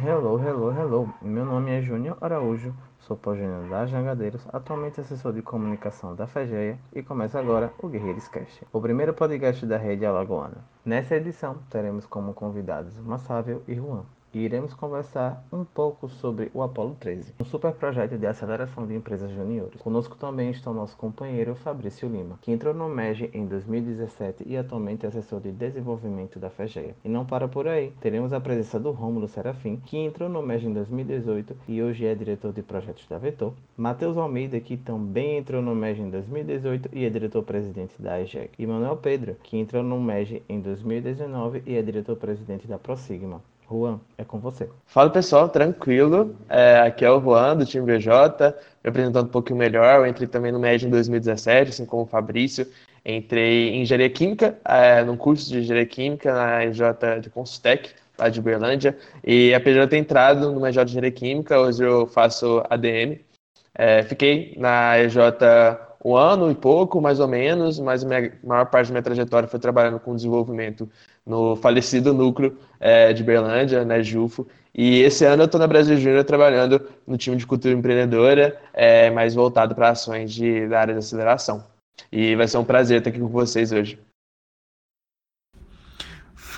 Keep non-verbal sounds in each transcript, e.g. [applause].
Hello, hello, hello. Meu nome é Júnior Araújo, sou pós-graduando da Jangadeiros, atualmente assessor de comunicação da FEGEA e começa agora o Guerreiros Cast, o primeiro podcast da rede alagoana. Nessa edição teremos como convidados Massávio e Juan e iremos conversar um pouco sobre o Apollo 13, um super projeto de aceleração de empresas juniores. Conosco também está o nosso companheiro Fabrício Lima, que entrou no MEG em 2017 e atualmente é assessor de desenvolvimento da FEGEA. E não para por aí, teremos a presença do Rômulo Serafim, que entrou no MEG em 2018 e hoje é diretor de projetos da Vetor. Matheus Almeida, que também entrou no MEG em 2018 e é diretor-presidente da EGEC. E Manuel Pedro, que entrou no MEG em 2019 e é diretor-presidente da Prosigma. Juan, é com você. Fala pessoal, tranquilo. É, aqui é o Juan, do time BJ, me apresentando um pouquinho melhor. Eu entrei também no MED em 2017, assim como o Fabrício. Entrei em Engenharia Química, é, num curso de Engenharia Química na EJ de Constec, lá de Uberlândia. E apesar de eu ter entrado no EJ de Engenharia Química, hoje eu faço ADM. É, fiquei na EJ um ano e pouco, mais ou menos, mas a maior parte da minha trajetória foi trabalhando com desenvolvimento no falecido núcleo é, de Berlândia, né, Jufo. E esse ano eu estou na Brasil Júnior trabalhando no time de cultura empreendedora, é, mais voltado para ações de, da área de aceleração. E vai ser um prazer estar aqui com vocês hoje.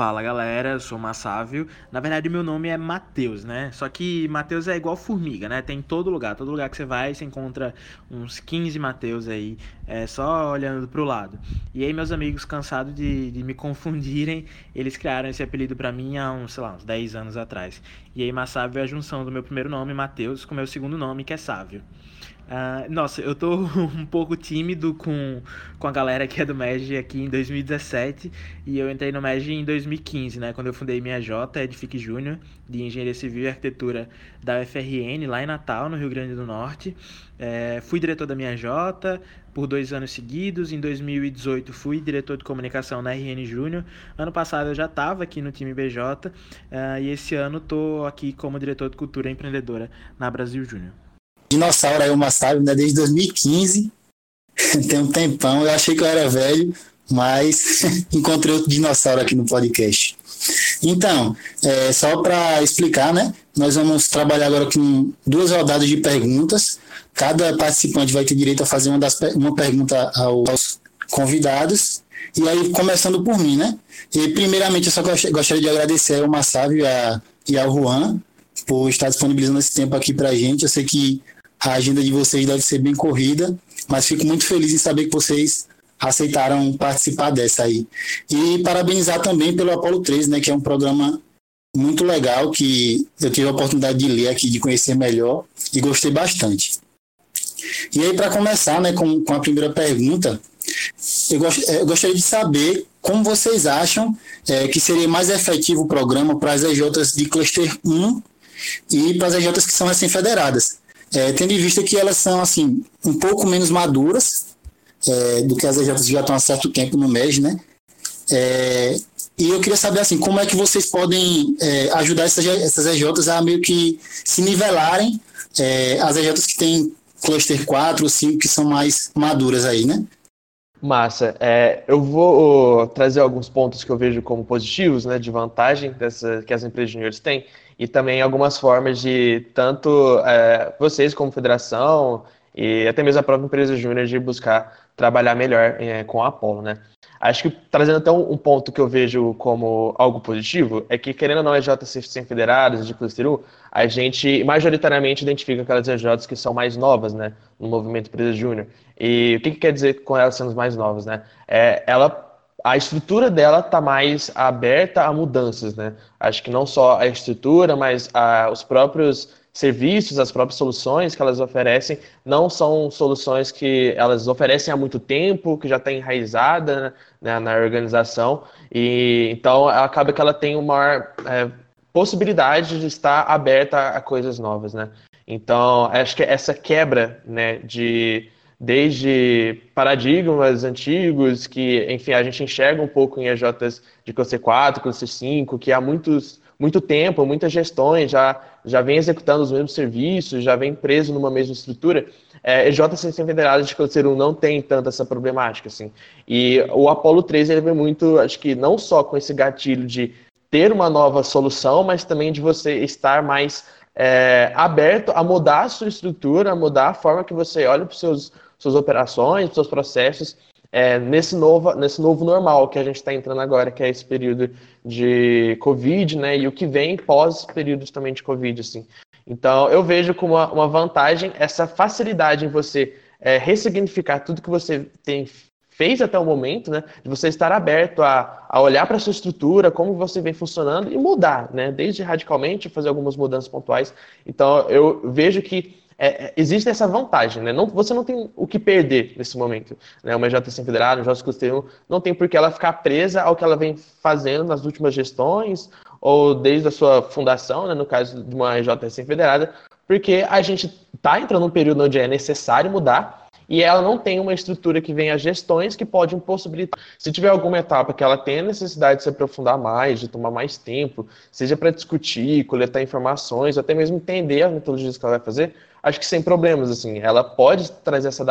Fala galera, eu sou o Massávio. Na verdade, meu nome é Matheus, né? Só que Matheus é igual formiga, né? Tem em todo lugar. Todo lugar que você vai, você encontra uns 15 Matheus aí, é, só olhando pro lado. E aí, meus amigos, cansados de, de me [laughs] confundirem, eles criaram esse apelido para mim há uns, sei lá, uns 10 anos atrás. E aí, Massávio é a junção do meu primeiro nome, Matheus, com o meu segundo nome, que é Sávio. Uh, nossa, eu tô [laughs] um pouco tímido com, com a galera que é do MEG aqui em 2017 e eu entrei no MEG em 2015, né? Quando eu fundei minha J, Edifique Júnior, de Engenharia Civil e Arquitetura da UFRN, lá em Natal, no Rio Grande do Norte. É, fui diretor da minha J por dois anos seguidos. Em 2018 fui diretor de comunicação na RN Júnior. Ano passado eu já estava aqui no time BJ uh, ah, e esse ano estou aqui como diretor de cultura empreendedora na Brasil Júnior dinossauro aí, o Massaro, né, desde 2015. [laughs] Tem um tempão, eu achei que eu era velho, mas [laughs] encontrei outro dinossauro aqui no podcast. Então, é, só para explicar, né? Nós vamos trabalhar agora com duas rodadas de perguntas. Cada participante vai ter direito a fazer uma, das, uma pergunta aos convidados. E aí, começando por mim, né? E primeiramente, eu só gostaria de agradecer ao Massávio e ao Juan por estar disponibilizando esse tempo aqui para a gente. Eu sei que a agenda de vocês deve ser bem corrida, mas fico muito feliz em saber que vocês aceitaram participar dessa aí. E parabenizar também pelo Apolo 13, né, que é um programa muito legal que eu tive a oportunidade de ler aqui, de conhecer melhor e gostei bastante. E aí, para começar né, com, com a primeira pergunta, eu, gost, eu gostaria de saber como vocês acham é, que seria mais efetivo o programa para as EJs de Cluster 1 e para as EJs que são recém-federadas é, tendo em vista que elas são assim um pouco menos maduras é, do que as EJs já estão há certo tempo no MES, né? É, e eu queria saber assim, como é que vocês podem é, ajudar essas, essas EJs a meio que se nivelarem é, as EJs que têm cluster 4 ou 5 que são mais maduras aí, né? Massa. É, eu vou trazer alguns pontos que eu vejo como positivos, né, de vantagem dessa, que as empresas juniores têm e também algumas formas de tanto é, vocês como federação e até mesmo a própria empresa júnior de buscar trabalhar melhor é, com a Apollo, né? Acho que trazendo até um, um, ponto que eu vejo como algo positivo é que, querendo ou não, EJs sem federadas de Cluster 1, a gente majoritariamente identifica aquelas EJs que são mais novas, né, no movimento empresa júnior. E o que, que, quer dizer com elas sendo mais novas, né? É, ela a estrutura dela está mais aberta a mudanças, né? Acho que não só a estrutura, mas a, os próprios serviços, as próprias soluções que elas oferecem, não são soluções que elas oferecem há muito tempo, que já está enraizada né, na organização, e então acaba que ela tem uma maior é, possibilidade de estar aberta a coisas novas, né? Então, acho que essa quebra né, de desde paradigmas antigos que, enfim, a gente enxerga um pouco em EJs de c 4, c 5, que há muitos, muito tempo, muitas gestões já, já vem executando os mesmos serviços, já vem preso numa mesma estrutura. É, EJs sem federadas de Câncer 1 não tem tanta essa problemática, assim. E o Apollo 3, ele vem muito, acho que não só com esse gatilho de ter uma nova solução, mas também de você estar mais é, aberto a mudar a sua estrutura, a mudar a forma que você olha para seus suas operações, seus processos é, nesse, novo, nesse novo normal que a gente está entrando agora, que é esse período de Covid, né? E o que vem pós períodos também de Covid, assim. Então, eu vejo como uma, uma vantagem essa facilidade em você é, ressignificar tudo que você tem fez até o momento, né? De você estar aberto a, a olhar para a sua estrutura, como você vem funcionando e mudar, né? Desde radicalmente fazer algumas mudanças pontuais. Então, eu vejo que é, é, existe essa vantagem, né? Não, você não tem o que perder nesse momento. Né? Uma EJ federada, um JC Custeiro, não tem por que ela ficar presa ao que ela vem fazendo nas últimas gestões ou desde a sua fundação, né? no caso de uma EJ federada, porque a gente está entrando num período onde é necessário mudar e ela não tem uma estrutura que venha gestões que pode possibilitar. Se tiver alguma etapa que ela tenha necessidade de se aprofundar mais, de tomar mais tempo, seja para discutir, coletar informações, até mesmo entender as metodologias que ela vai fazer, acho que sem problemas, assim, ela pode trazer essa,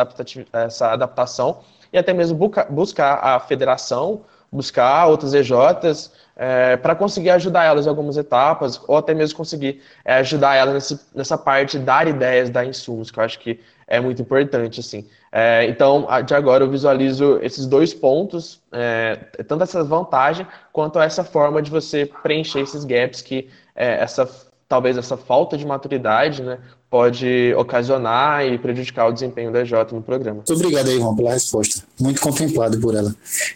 essa adaptação e até mesmo buscar a federação, buscar outras EJs é, para conseguir ajudar elas em algumas etapas, ou até mesmo conseguir é, ajudar elas nesse, nessa parte dar ideias, dar insumos, que eu acho que é muito importante, assim. É, então, de agora eu visualizo esses dois pontos, tanto essa vantagem quanto essa forma de você preencher esses gaps que essa talvez essa falta de maturidade, né, pode ocasionar e prejudicar o desempenho da EJ no programa. Muito obrigado aí, Rom, pela resposta. Muito contemplado por ela.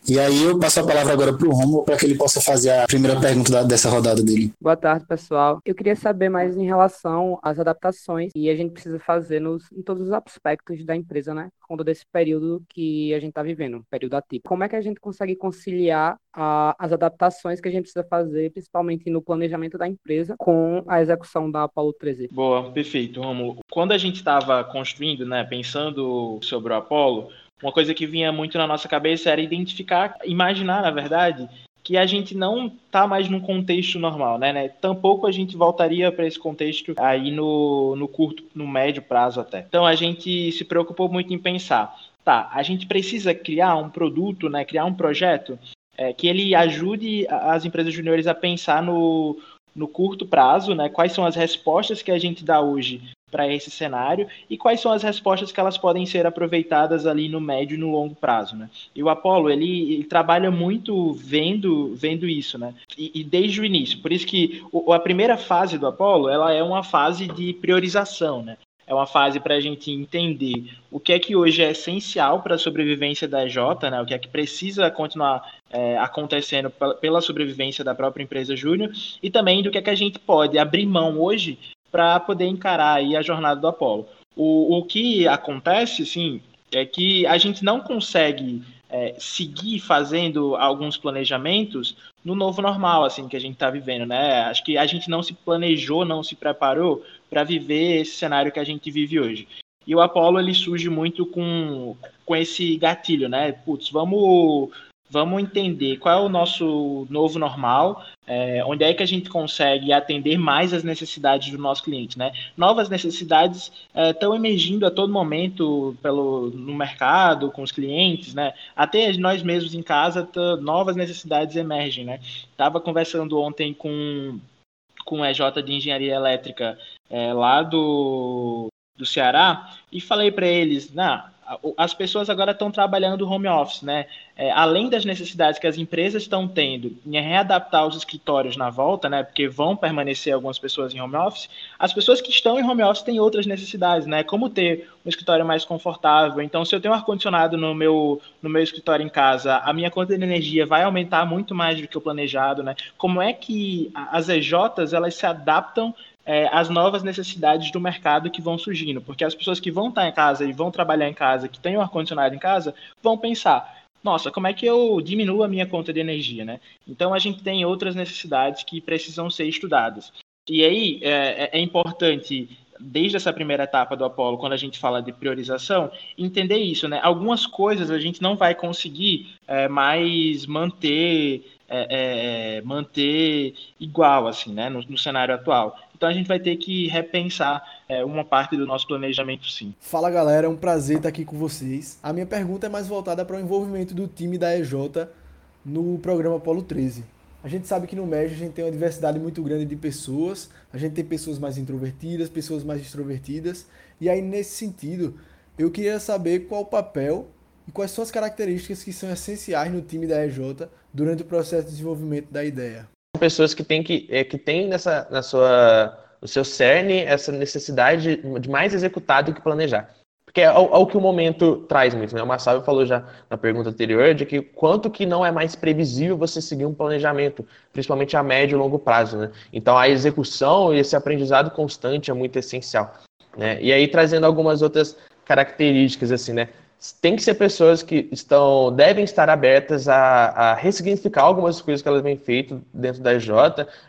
E aí eu passo a palavra agora para o Romulo para que ele possa fazer a primeira pergunta da, dessa rodada dele. Boa tarde, pessoal. Eu queria saber mais em relação às adaptações que a gente precisa fazer nos, em todos os aspectos da empresa, né? Quando desse período que a gente está vivendo, período atípico. Como é que a gente consegue conciliar a, as adaptações que a gente precisa fazer, principalmente no planejamento da empresa, com a execução da Apollo 13? Boa, perfeito. Romulo, quando a gente estava construindo, né, pensando sobre o Apollo, uma coisa que vinha muito na nossa cabeça era identificar, imaginar, na verdade, que a gente não está mais num contexto normal, né, né? Tampouco a gente voltaria para esse contexto aí no, no curto, no médio prazo até. Então a gente se preocupou muito em pensar, tá, a gente precisa criar um produto, né, criar um projeto é, que ele ajude as empresas juniores a pensar no, no curto prazo, né? Quais são as respostas que a gente dá hoje para esse cenário e quais são as respostas que elas podem ser aproveitadas ali no médio e no longo prazo, né? E o Apollo ele, ele trabalha muito vendo vendo isso, né? E, e, desde o início, por isso que o, a primeira fase do Apollo ela é uma fase de priorização, né? É uma fase para a gente entender o que é que hoje é essencial para a sobrevivência da EJ, né? o que é que precisa continuar é, acontecendo pela sobrevivência da própria empresa júnior e também do que é que a gente pode abrir mão hoje para poder encarar aí a jornada do Apolo. O, o que acontece, sim, é que a gente não consegue é, seguir fazendo alguns planejamentos no novo normal, assim, que a gente está vivendo, né? Acho que a gente não se planejou, não se preparou para viver esse cenário que a gente vive hoje. E o Apollo ele surge muito com, com esse gatilho, né? Putz, vamos vamos entender qual é o nosso novo normal, é, onde é que a gente consegue atender mais as necessidades do nosso cliente, né? Novas necessidades estão é, emergindo a todo momento pelo, no mercado, com os clientes, né? Até nós mesmos em casa, novas necessidades emergem, né? Estava conversando ontem com, com o EJ de Engenharia Elétrica é, lá do, do Ceará e falei para eles, nah, as pessoas agora estão trabalhando home office, né? É, além das necessidades que as empresas estão tendo em readaptar os escritórios na volta, né? Porque vão permanecer algumas pessoas em home office, as pessoas que estão em home office têm outras necessidades, né? Como ter um escritório mais confortável. Então, se eu tenho um ar-condicionado no meu, no meu escritório em casa, a minha conta de energia vai aumentar muito mais do que o planejado, né? Como é que as EJs elas se adaptam é, as novas necessidades do mercado que vão surgindo, porque as pessoas que vão estar em casa e vão trabalhar em casa, que têm o ar-condicionado em casa, vão pensar, nossa, como é que eu diminuo a minha conta de energia, né? Então a gente tem outras necessidades que precisam ser estudadas. E aí é, é, é importante desde essa primeira etapa do Apolo, quando a gente fala de priorização, entender isso, né? Algumas coisas a gente não vai conseguir é, mais manter é, é, manter igual assim, né? No, no cenário atual. Então a gente vai ter que repensar é, uma parte do nosso planejamento, sim. Fala galera, é um prazer estar aqui com vocês. A minha pergunta é mais voltada para o envolvimento do time da EJ no programa Polo 13. A gente sabe que no MEG a gente tem uma diversidade muito grande de pessoas, a gente tem pessoas mais introvertidas, pessoas mais extrovertidas, e aí nesse sentido, eu queria saber qual o papel e quais são as características que são essenciais no time da EJ durante o processo de desenvolvimento da ideia. Pessoas que têm que, é, que têm nessa, na sua, no seu cerne essa necessidade de mais executar do que planejar. Porque é o, é o que o momento traz muito, né? O Massávio falou já na pergunta anterior de que quanto que não é mais previsível você seguir um planejamento, principalmente a médio e longo prazo, né? Então a execução e esse aprendizado constante é muito essencial, né? E aí trazendo algumas outras características assim, né? Tem que ser pessoas que estão devem estar abertas a, a ressignificar algumas coisas que elas vêm feito dentro da EJ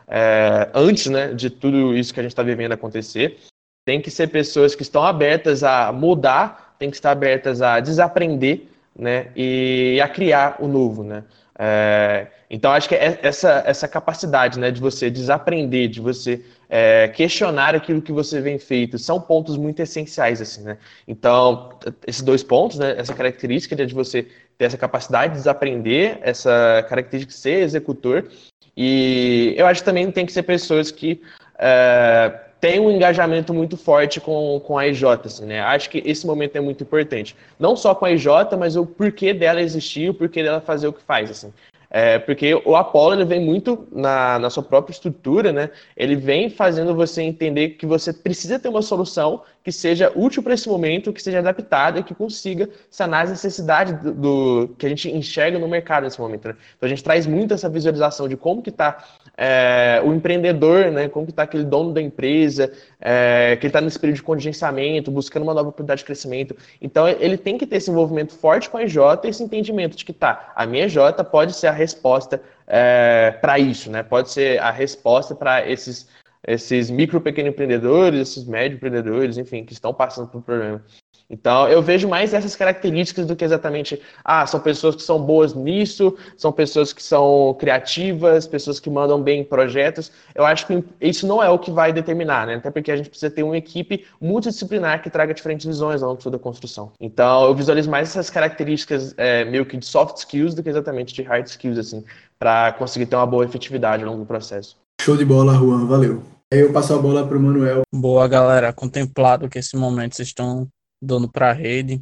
é, antes, né, de tudo isso que a gente está vivendo acontecer tem que ser pessoas que estão abertas a mudar, tem que estar abertas a desaprender, né, e a criar o novo, né. É, então acho que é essa essa capacidade, né, de você desaprender, de você é, questionar aquilo que você vem feito, são pontos muito essenciais, assim, né. Então esses dois pontos, né, essa característica de você ter essa capacidade de desaprender, essa característica de ser executor, e eu acho que também tem que ser pessoas que é, tem um engajamento muito forte com, com a EJ, assim, né? Acho que esse momento é muito importante. Não só com a EJ, mas o porquê dela existir, o porquê dela fazer o que faz, assim. É, porque o Apollo ele vem muito na, na sua própria estrutura, né? Ele vem fazendo você entender que você precisa ter uma solução que seja útil para esse momento, que seja adaptada e que consiga sanar as necessidades do, do, que a gente enxerga no mercado nesse momento. Né? Então a gente traz muito essa visualização de como que está é, o empreendedor, né? Como que está aquele dono da empresa, é, que está nesse período de contingenciamento, buscando uma nova oportunidade de crescimento. Então ele tem que ter esse envolvimento forte com a EJ, esse entendimento de que tá, a minha EJ pode ser a resposta é, para isso, né? Pode ser a resposta para esses esses micro pequeno empreendedores, esses médio empreendedores, enfim, que estão passando por problema. Então, eu vejo mais essas características do que exatamente, ah, são pessoas que são boas nisso, são pessoas que são criativas, pessoas que mandam bem em projetos. Eu acho que isso não é o que vai determinar, né? Até porque a gente precisa ter uma equipe multidisciplinar que traga diferentes visões ao longo da construção. Então, eu visualizo mais essas características é, meio que de soft skills do que exatamente de hard skills, assim, para conseguir ter uma boa efetividade ao longo do processo. Show de bola, Juan, valeu. Aí eu passo a bola para o Manuel. Boa, galera. Contemplado que esse momento vocês estão dando para a rede.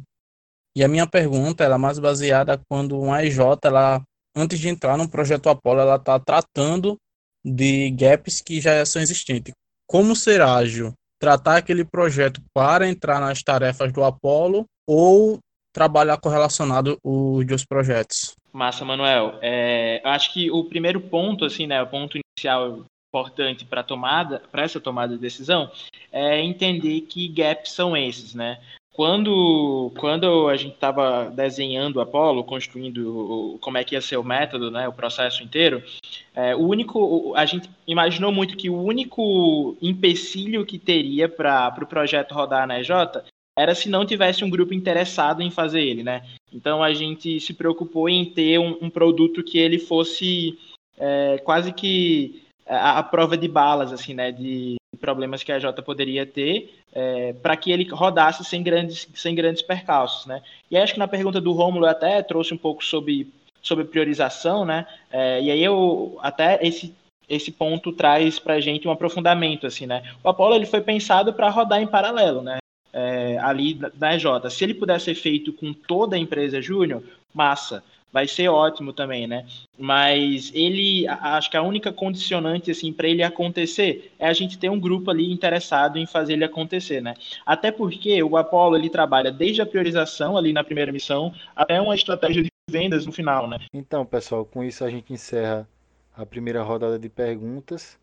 E a minha pergunta ela é mais baseada quando uma EJ, ela, antes de entrar no projeto Apollo, ela está tratando de gaps que já são existentes. Como ser ágil? Tratar aquele projeto para entrar nas tarefas do Apollo ou trabalhar correlacionado os dois projetos? Massa, Manuel. É, eu acho que o primeiro ponto, assim, né, o ponto inicial importante para tomada, para essa tomada de decisão, é entender que gaps são esses, né? Quando, quando a gente estava desenhando o Apollo, construindo como é que ia ser o método, né, o processo inteiro, é, o único, a gente imaginou muito que o único empecilho que teria para o pro projeto rodar na EJ era se não tivesse um grupo interessado em fazer ele, né? Então a gente se preocupou em ter um, um produto que ele fosse é, quase que a, a, prova de balas, assim, né, de problemas que a Jota poderia ter, é, para que ele rodasse sem grandes, sem grandes percalços, né. E acho que na pergunta do Rômulo até trouxe um pouco sobre, sobre priorização, né, é, e aí eu até esse esse ponto traz para a gente um aprofundamento, assim, né. O Apollo ele foi pensado para rodar em paralelo, né, é, ali na EJ. Se ele puder ser feito com toda a empresa júnior, massa vai ser ótimo também, né? Mas ele, acho que a única condicionante assim para ele acontecer é a gente ter um grupo ali interessado em fazer ele acontecer, né? Até porque o Apollo ele trabalha desde a priorização ali na primeira missão até uma estratégia de vendas no final, né? Então, pessoal, com isso a gente encerra a primeira rodada de perguntas.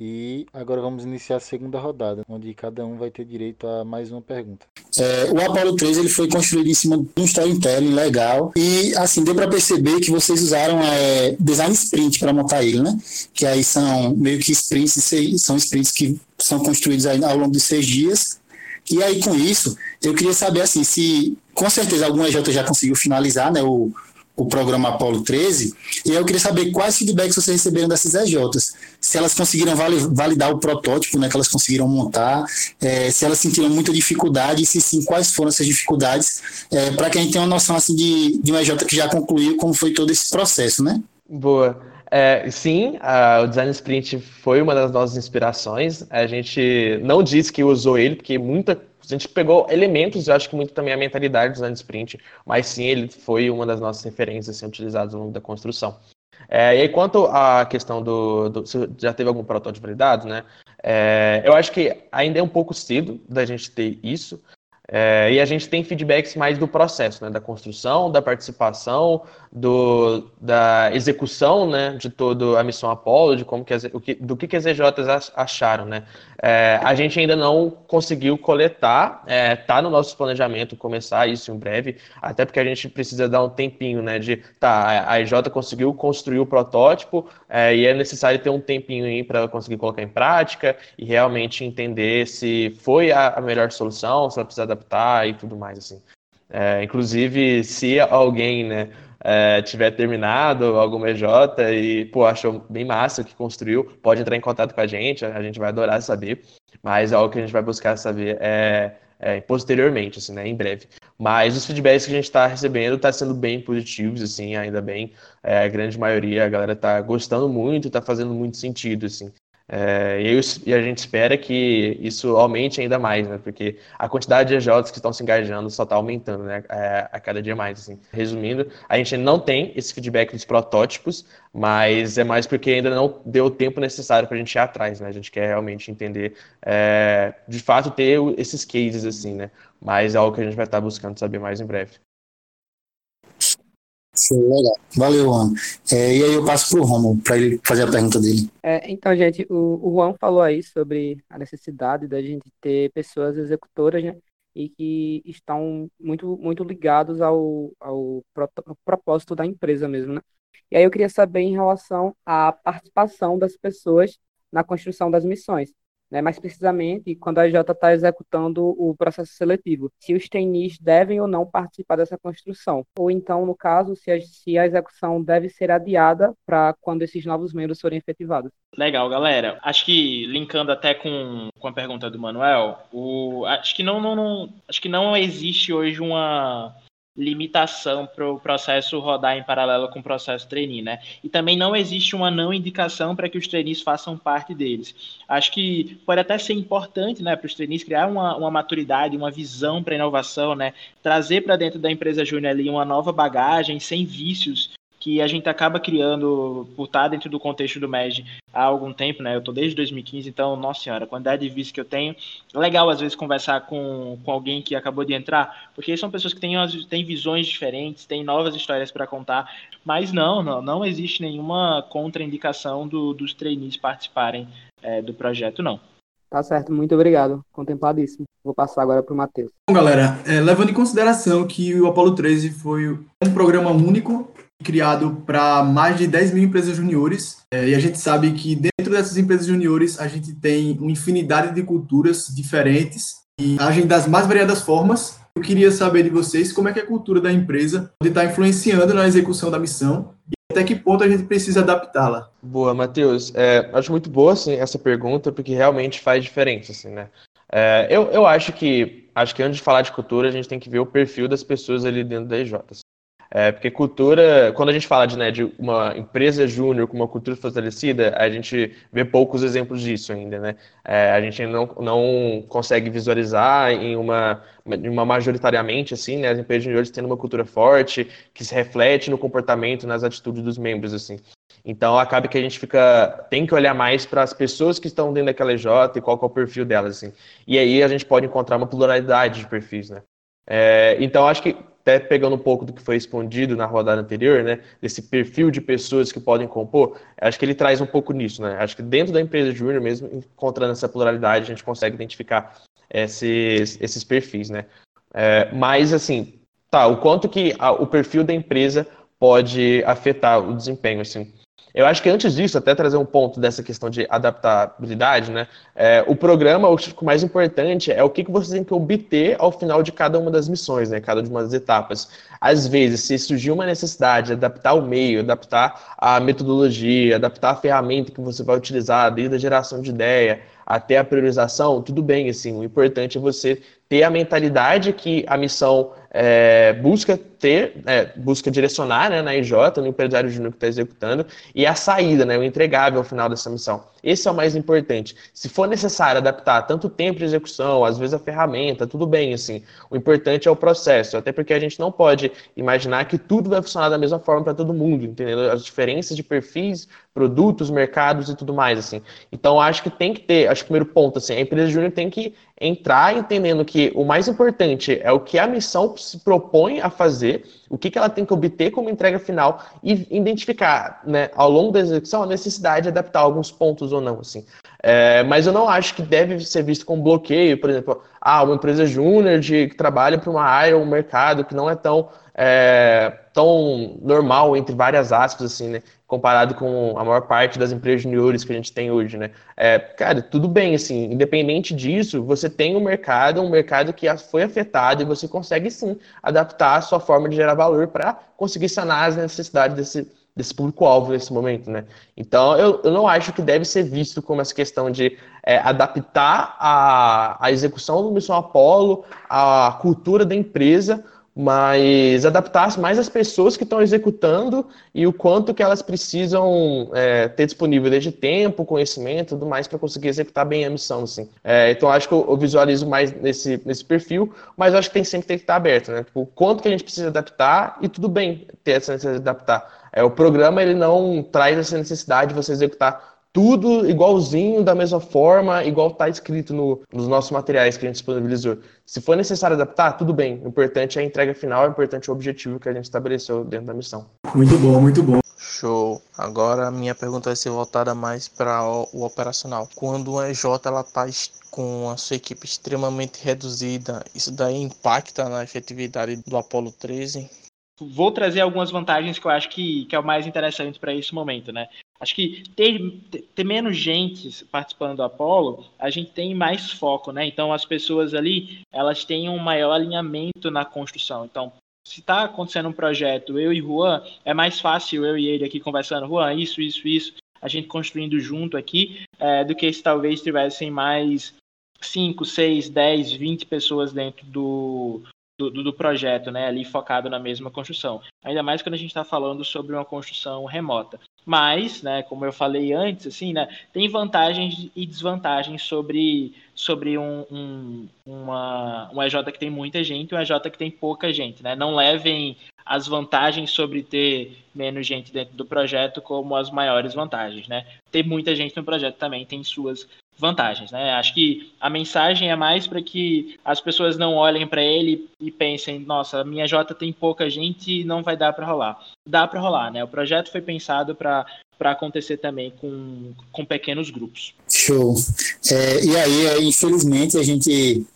E agora vamos iniciar a segunda rodada, onde cada um vai ter direito a mais uma pergunta. É, o Apollo 3 ele foi construído em cima de um storytelling legal e assim deu para perceber que vocês usaram é, design sprint para montar ele, né? Que aí são meio que sprints, são sprints que são construídos ao longo de seis dias. E aí com isso eu queria saber assim se com certeza alguma EJ já conseguiu finalizar, né? O, o programa Apolo 13, e eu queria saber quais feedbacks vocês receberam dessas EJs, se elas conseguiram validar o protótipo né, que elas conseguiram montar, é, se elas sentiram muita dificuldade, e se sim, quais foram essas dificuldades, é, para que a gente tenha uma noção assim, de, de uma EJ que já concluiu como foi todo esse processo, né? Boa. É, sim, a, o Design Sprint foi uma das nossas inspirações. A gente não disse que usou ele, porque muita a gente pegou elementos, eu acho que muito também a mentalidade do Design Sprint, mas sim, ele foi uma das nossas referências assim, utilizadas ao longo da construção. É, e aí, quanto à questão do, do, Se já teve algum protótipo validado, né? É, eu acho que ainda é um pouco cedo da gente ter isso. É, e a gente tem feedbacks mais do processo, né, da construção, da participação, do, da execução né, de toda a missão Apollo, de como que o que, do que, que as EJs acharam. Né. É, a gente ainda não conseguiu coletar, está é, tá no nosso planejamento começar isso em breve, até porque a gente precisa dar um tempinho né, de, tá, a EJ conseguiu construir o protótipo é, e é necessário ter um tempinho aí para conseguir colocar em prática e realmente entender se foi a, a melhor solução, se ela precisa adaptar e tudo mais, assim. É, inclusive, se alguém, né, é, tiver terminado alguma EJ e, pô, achou bem massa o que construiu, pode entrar em contato com a gente, a gente vai adorar saber, mas é algo que a gente vai buscar saber é, é posteriormente, assim, né, em breve. Mas os feedbacks que a gente está recebendo está sendo bem positivos, assim, ainda bem, é, a grande maioria, a galera está gostando muito, está fazendo muito sentido, assim. É, e, e, a gente espera que isso aumente ainda mais, né? Porque a quantidade de EJs que estão se engajando só está aumentando, né? É, a cada dia mais, assim. Resumindo, a gente não tem esse feedback dos protótipos, mas é mais porque ainda não deu o tempo necessário para a gente ir atrás, né? A gente quer realmente entender, é, de fato, ter esses cases, assim, né? Mas é algo que a gente vai estar buscando saber mais em breve. Legal. Valeu, Juan. É, e aí eu passo para o Romulo para ele fazer a pergunta dele. É, então, gente, o, o Juan falou aí sobre a necessidade da gente ter pessoas executoras, né? E que estão muito, muito ligados ao, ao, ao propósito da empresa mesmo, né? E aí eu queria saber em relação à participação das pessoas na construção das missões né, mais precisamente quando a Jota está executando o processo seletivo, se os trainees devem ou não participar dessa construção, ou então, no caso, se a, se a execução deve ser adiada para quando esses novos membros forem efetivados. Legal, galera. Acho que linkando até com, com a pergunta do Manuel, o, acho que não, não, não acho que não existe hoje uma limitação para o processo rodar em paralelo com o processo trainee, né? E também não existe uma não indicação para que os trainees façam parte deles. Acho que pode até ser importante, né, para os trainees criar uma, uma maturidade, uma visão para inovação, né? Trazer para dentro da empresa júnior ali uma nova bagagem, sem vícios, que a gente acaba criando por estar dentro do contexto do MED há algum tempo, né? Eu tô desde 2015, então, nossa senhora, a quantidade de vícios que eu tenho. É legal, às vezes, conversar com, com alguém que acabou de entrar, porque são pessoas que têm, têm visões diferentes, têm novas histórias para contar, mas não, não, não existe nenhuma contraindicação do, dos trainees participarem é, do projeto, não. Tá certo, muito obrigado. Contempladíssimo. Vou passar agora para o Matheus. Bom, galera, é, levando em consideração que o Apollo 13 foi um programa único criado para mais de 10 mil empresas juniores. É, e a gente sabe que dentro dessas empresas juniores a gente tem uma infinidade de culturas diferentes e agem das mais variadas formas. Eu queria saber de vocês como é que a cultura da empresa pode estar influenciando na execução da missão e até que ponto a gente precisa adaptá-la. Boa, Matheus. É, acho muito boa assim, essa pergunta, porque realmente faz diferença. Assim, né? É, eu, eu acho que acho que antes de falar de cultura, a gente tem que ver o perfil das pessoas ali dentro da EJ. É, porque cultura, quando a gente fala de, né, de uma empresa júnior com uma cultura fortalecida, a gente vê poucos exemplos disso ainda, né? É, a gente não, não consegue visualizar em uma, uma majoritariamente, assim, né, as empresas juniores tendo uma cultura forte, que se reflete no comportamento, nas atitudes dos membros, assim. Então, acaba que a gente fica, tem que olhar mais para as pessoas que estão dentro daquela EJ e qual é o perfil delas, assim. E aí a gente pode encontrar uma pluralidade de perfis, né? É, então, acho que até pegando um pouco do que foi respondido na rodada anterior, né, desse perfil de pessoas que podem compor, acho que ele traz um pouco nisso, né? Acho que dentro da empresa júnior mesmo, encontrando essa pluralidade, a gente consegue identificar esses, esses perfis, né? É, mas, assim, tá, o quanto que a, o perfil da empresa pode afetar o desempenho, assim. Eu acho que antes disso, até trazer um ponto dessa questão de adaptabilidade, né? É, o programa, o mais importante é o que, que você tem que obter ao final de cada uma das missões, né? Cada uma das etapas. Às vezes, se surgir uma necessidade de adaptar o meio, adaptar a metodologia, adaptar a ferramenta que você vai utilizar, desde a geração de ideia até a priorização, tudo bem, assim, o importante é você ter a mentalidade que a missão é, busca ter, é, busca direcionar né, na IJ, no empresário júnior que está executando, e a saída, né, o entregável ao final dessa missão. Esse é o mais importante. Se for necessário adaptar tanto tempo de execução, às vezes a ferramenta, tudo bem, assim. O importante é o processo, até porque a gente não pode imaginar que tudo vai funcionar da mesma forma para todo mundo, entendeu? As diferenças de perfis, produtos, mercados e tudo mais, assim. Então, acho que tem que ter, acho que o primeiro ponto, assim, a empresa júnior tem que entrar entendendo que o mais importante é o que a missão se propõe a fazer, o que, que ela tem que obter como entrega final e identificar, né, ao longo da execução, a necessidade de adaptar alguns pontos ou não, assim. É, mas eu não acho que deve ser visto como bloqueio, por exemplo, ah, uma empresa júnior que trabalha para uma área ou um mercado que não é tão, é, tão normal, entre várias aspas, assim, né? comparado com a maior parte das empresas juniores que a gente tem hoje, né? É, cara, tudo bem, assim, independente disso, você tem um mercado, um mercado que foi afetado e você consegue sim adaptar a sua forma de gerar valor para conseguir sanar as necessidades desse, desse público-alvo nesse momento, né? Então, eu, eu não acho que deve ser visto como essa questão de é, adaptar a, a execução do Missão Apollo, a cultura da empresa, mas adaptar mais as pessoas que estão executando e o quanto que elas precisam é, ter disponível desde tempo, conhecimento tudo mais para conseguir executar bem a missão, assim. É, então, acho que eu, visualizo mais nesse, nesse perfil, mas acho que tem sempre que estar aberto, né? Tipo, o quanto que a gente precisa adaptar e tudo bem ter essa necessidade de adaptar. É, o programa, ele não traz essa necessidade de você executar tudo igualzinho, da mesma forma, igual está escrito no, nos nossos materiais que a gente disponibilizou. Se for necessário adaptar, tudo bem. O importante é a entrega final, o importante é o objetivo que a gente estabeleceu dentro da missão. Muito bom, muito bom. Show. Agora a minha pergunta vai ser voltada mais para o, o, operacional. Quando uma EJ ela está com a sua equipe extremamente reduzida, isso daí impacta na efetividade do Apollo 13? Vou trazer algumas vantagens que eu acho que, que é o mais interessante para esse momento, né? Acho que ter, ter menos gente participando do Apolo, a gente tem mais foco, né? Então as pessoas ali, elas têm um maior alinhamento na construção. Então, se está acontecendo um projeto, eu e Juan, é mais fácil eu e ele aqui conversando, Juan, isso, isso, isso, a gente construindo junto aqui, é, do que se talvez tivessem mais 5, 6, 10, 20 pessoas dentro do, do, do, projeto, né, ali focado na mesma construção. Ainda mais quando a gente está falando sobre uma construção remota. Mas, né, como eu falei antes, assim, né, tem vantagens e desvantagens sobre, sobre um, um, uma, um EJ que tem muita gente e um EJ que tem pouca gente. Né? Não levem as vantagens sobre ter menos gente dentro do projeto como as maiores vantagens. Né? Ter muita gente no projeto também tem suas vantagens, né? Acho que a mensagem é mais para que as pessoas não olhem para ele e pensem, nossa, minha J tem pouca gente e não vai dar para rolar dá para rolar, né? O projeto foi pensado para para acontecer também com, com pequenos grupos. Show. É, e aí, é, infelizmente, a gente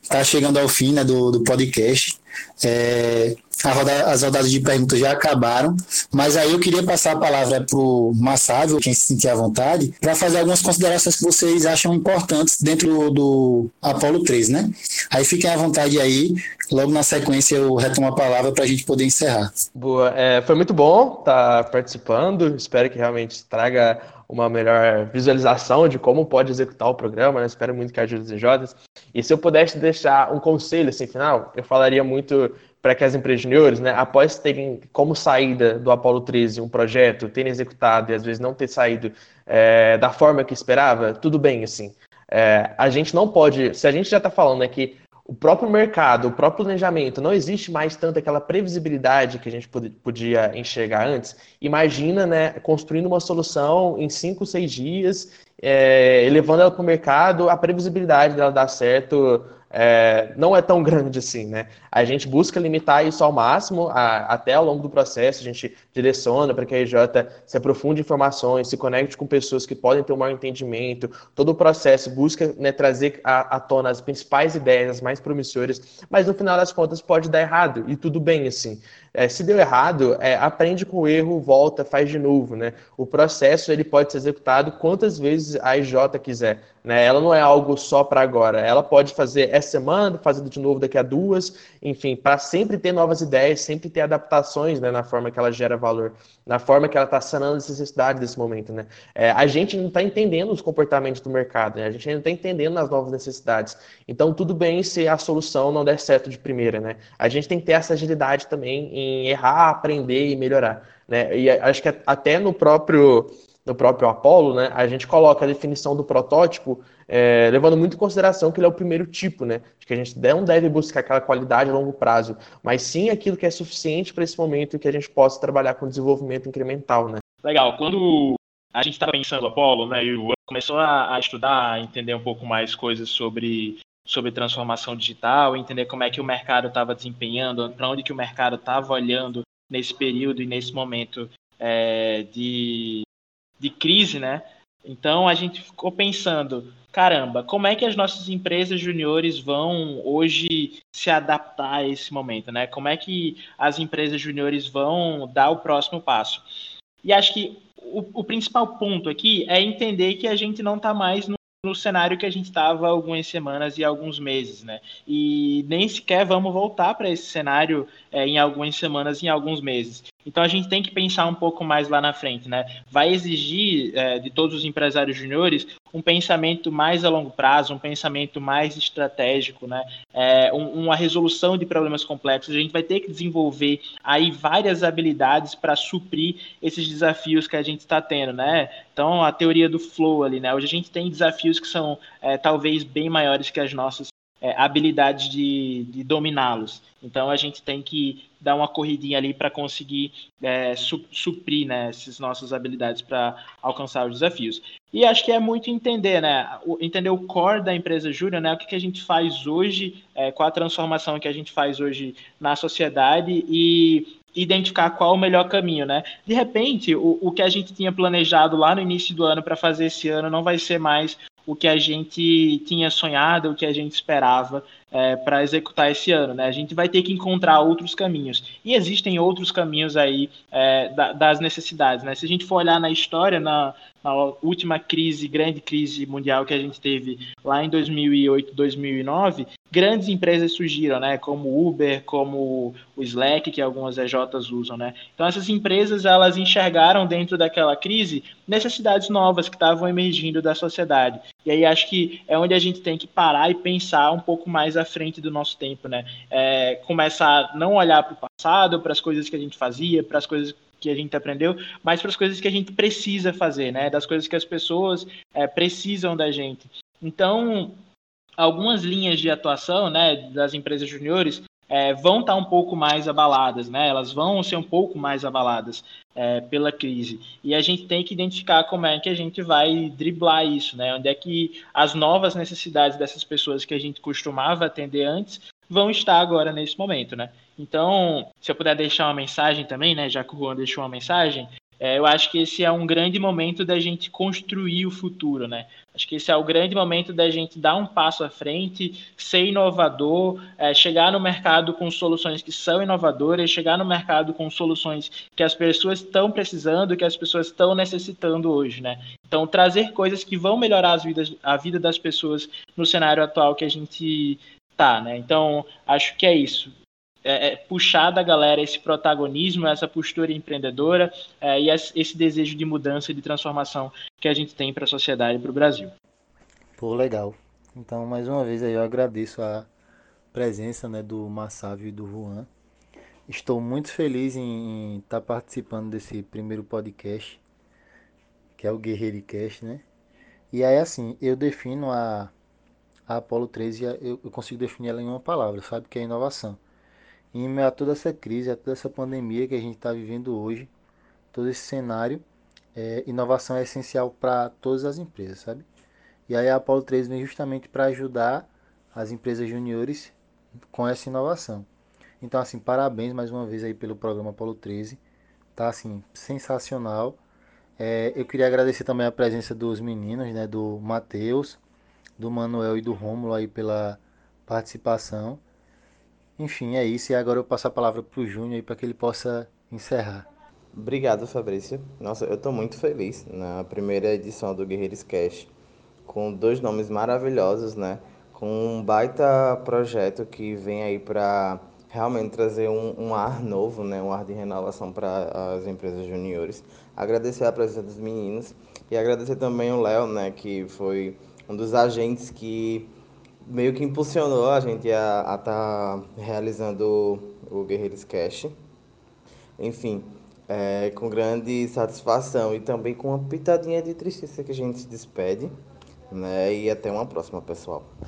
está chegando ao fim né, do, do podcast. É, as rodadas de perguntas já acabaram, mas aí eu queria passar a palavra para o Massávio, quem se sentir à vontade, para fazer algumas considerações que vocês acham importantes dentro do Apolo 3, né? Aí fiquem à vontade aí, logo na sequência eu retomo a palavra para a gente poder encerrar. Boa, é, foi muito bom estar tá participando, espero que realmente traga uma melhor visualização de como pode executar o programa, né? espero muito que ajude os DJs. E se eu pudesse deixar um conselho assim final, eu falaria muito para que as empresas juniores, né, após terem como saída do Apollo 13 um projeto, terem executado e às vezes não ter saído é, da forma que esperava, tudo bem, assim. É, a gente não pode, se a gente já está falando né, que o próprio mercado, o próprio planejamento, não existe mais tanto aquela previsibilidade que a gente podia enxergar antes. Imagina, né, construindo uma solução em cinco, seis dias, é, levando ela para o mercado, a previsibilidade dela dar certo é, não é tão [laughs] grande assim, né? A gente busca limitar isso ao máximo, a, até ao longo do processo, a gente direciona para que a RJ se aprofunde em informações, se conecte com pessoas que podem ter um maior entendimento, todo o processo busca né, trazer à tona as principais ideias, as mais promissoras, mas no final das contas pode dar errado, e tudo bem, assim. É, se deu errado, é, aprende com o erro, volta, faz de novo, né? O processo ele pode ser executado quantas vezes a IJ quiser, né? Ela não é algo só para agora. Ela pode fazer essa semana, fazer de novo daqui a duas, enfim, para sempre ter novas ideias, sempre ter adaptações, né, na forma que ela gera valor, na forma que ela está sanando as necessidades desse momento, né? É, a gente não está entendendo os comportamentos do mercado, né? A gente ainda está entendendo as novas necessidades. Então, tudo bem se a solução não der certo de primeira, né? A gente tem que ter essa agilidade também em errar, aprender e melhorar. Né? E acho que até no próprio no próprio Apollo, né, a gente coloca a definição do protótipo é, levando muito em consideração que ele é o primeiro tipo, né? Que a gente não deve buscar aquela qualidade a longo prazo, mas sim aquilo que é suficiente para esse momento que a gente possa trabalhar com desenvolvimento incremental, né? Legal. Quando a gente estava pensando Apollo, né, e o começou a, a estudar, a entender um pouco mais coisas sobre sobre transformação digital, entender como é que o mercado estava desempenhando, para onde que o mercado estava olhando nesse período e nesse momento é, de, de crise, né? Então a gente ficou pensando, caramba, como é que as nossas empresas juniores vão hoje se adaptar a esse momento, né? Como é que as empresas juniores vão dar o próximo passo? E acho que o, o principal ponto aqui é entender que a gente não está mais no no cenário que a gente estava algumas semanas e alguns meses, né? E nem sequer vamos voltar para esse cenário é, em algumas semanas em alguns meses. Então a gente tem que pensar um pouco mais lá na frente, né? Vai exigir é, de todos os empresários juniores um pensamento mais a longo prazo, um pensamento mais estratégico, né? É, um, uma resolução de problemas complexos. A gente vai ter que desenvolver aí várias habilidades para suprir esses desafios que a gente está tendo, né? Então a teoria do flow ali, né? Hoje a gente tem desafios que são é, talvez bem maiores que as nossas é, habilidades de, de dominá-los. Então a gente tem que dar uma corridinha ali para conseguir é, su suprir né, essas nossas habilidades para alcançar os desafios. E acho que é muito entender, né? Entender o core da empresa júnior, né? O que, que a gente faz hoje, é, qual a transformação que a gente faz hoje na sociedade e identificar qual o melhor caminho, né? De repente, o, o que a gente tinha planejado lá no início do ano para fazer esse ano não vai ser mais o que a gente tinha sonhado, o que a gente esperava é, para executar esse ano. Né? A gente vai ter que encontrar outros caminhos. E existem outros caminhos aí é, da, das necessidades. Né? Se a gente for olhar na história, na, na, última crise, grande crise mundial que a gente teve lá em 2008, 2009, grandes empresas surgiram, né? como Uber, como o Slack, que algumas EJs usam. Né? Então essas empresas elas enxergaram dentro daquela crise necessidades novas que estavam emergindo da sociedade. E aí acho que é onde a gente tem que parar e pensar um pouco mais à frente do nosso tempo, né? É, começar a não olhar para o passado, para as coisas que a gente fazia, para as coisas que a gente aprendeu, mas para as coisas que a gente precisa fazer, né? Das coisas que as pessoas é, precisam da gente. Então, algumas linhas de atuação, né, das empresas juniores é, vão estar tá um pouco mais abaladas, né? Elas vão ser um pouco mais abaladas é, pela crise. E a gente tem que identificar como é que a gente vai driblar isso, né? Onde é que as novas necessidades dessas pessoas que a gente costumava atender antes vão estar agora nesse momento, né? Então, se eu puder deixar uma mensagem também, né? Já que o Juan deixou uma mensagem, é, eu acho que esse é um grande momento da gente construir o futuro, né? Acho que esse é o grande momento da gente dar um passo à frente, ser inovador, é, chegar no mercado com soluções que são inovadoras, chegar no mercado com soluções que as pessoas estão precisando, que as pessoas estão necessitando hoje, né? Então, trazer coisas que vão melhorar as vidas, a vida das pessoas no cenário atual que a gente tá, né? Então, acho que é isso é, é, puxar da galera esse protagonismo, essa postura empreendedora é, e esse desejo de mudança e de transformação que a gente tem para a sociedade e para o Brasil. Pô, legal. Então, mais uma vez eu agradeço a presença né, do Massávio e do Juan. Estou muito feliz em estar tá participando desse primeiro podcast, que é o Guerreiro Cast, né? E aí, assim, eu defino a, a Apollo 13, eu, eu consigo definir ela em uma palavra, sabe? Que é inovação em meio a toda essa crise, a toda essa pandemia que a gente está vivendo hoje, todo esse cenário, é, inovação é essencial para todas as empresas, sabe? E aí a Apollo 3 vem justamente para ajudar as empresas juniores com essa inovação. Então, assim, parabéns mais uma vez aí pelo programa Apollo 13. Tá, assim, sensacional. É, eu queria agradecer também a presença dos meninos, né, do Matheus, do Manuel e do Rômulo aí pela participação. Enfim, é isso. E agora eu passo a palavra para o Júnior para que ele possa encerrar. Obrigado, Fabrício. Nossa, eu estou muito feliz na primeira edição do Guerreiros Cash, com dois nomes maravilhosos, né? Com um baita projeto que vem aí para realmente trazer um, um, ar novo, né? Um ar de renovação para as empresas juniores. Agradecer a presença dos meninos e agradecer também o Léo, né? Que foi um dos agentes que meio que impulsionou a gente a estar tá realizando o, Guerreiros Cash. Enfim, é, com grande satisfação e também com uma pitadinha de tristeza que a gente se despede. Né? E até uma próxima, pessoal.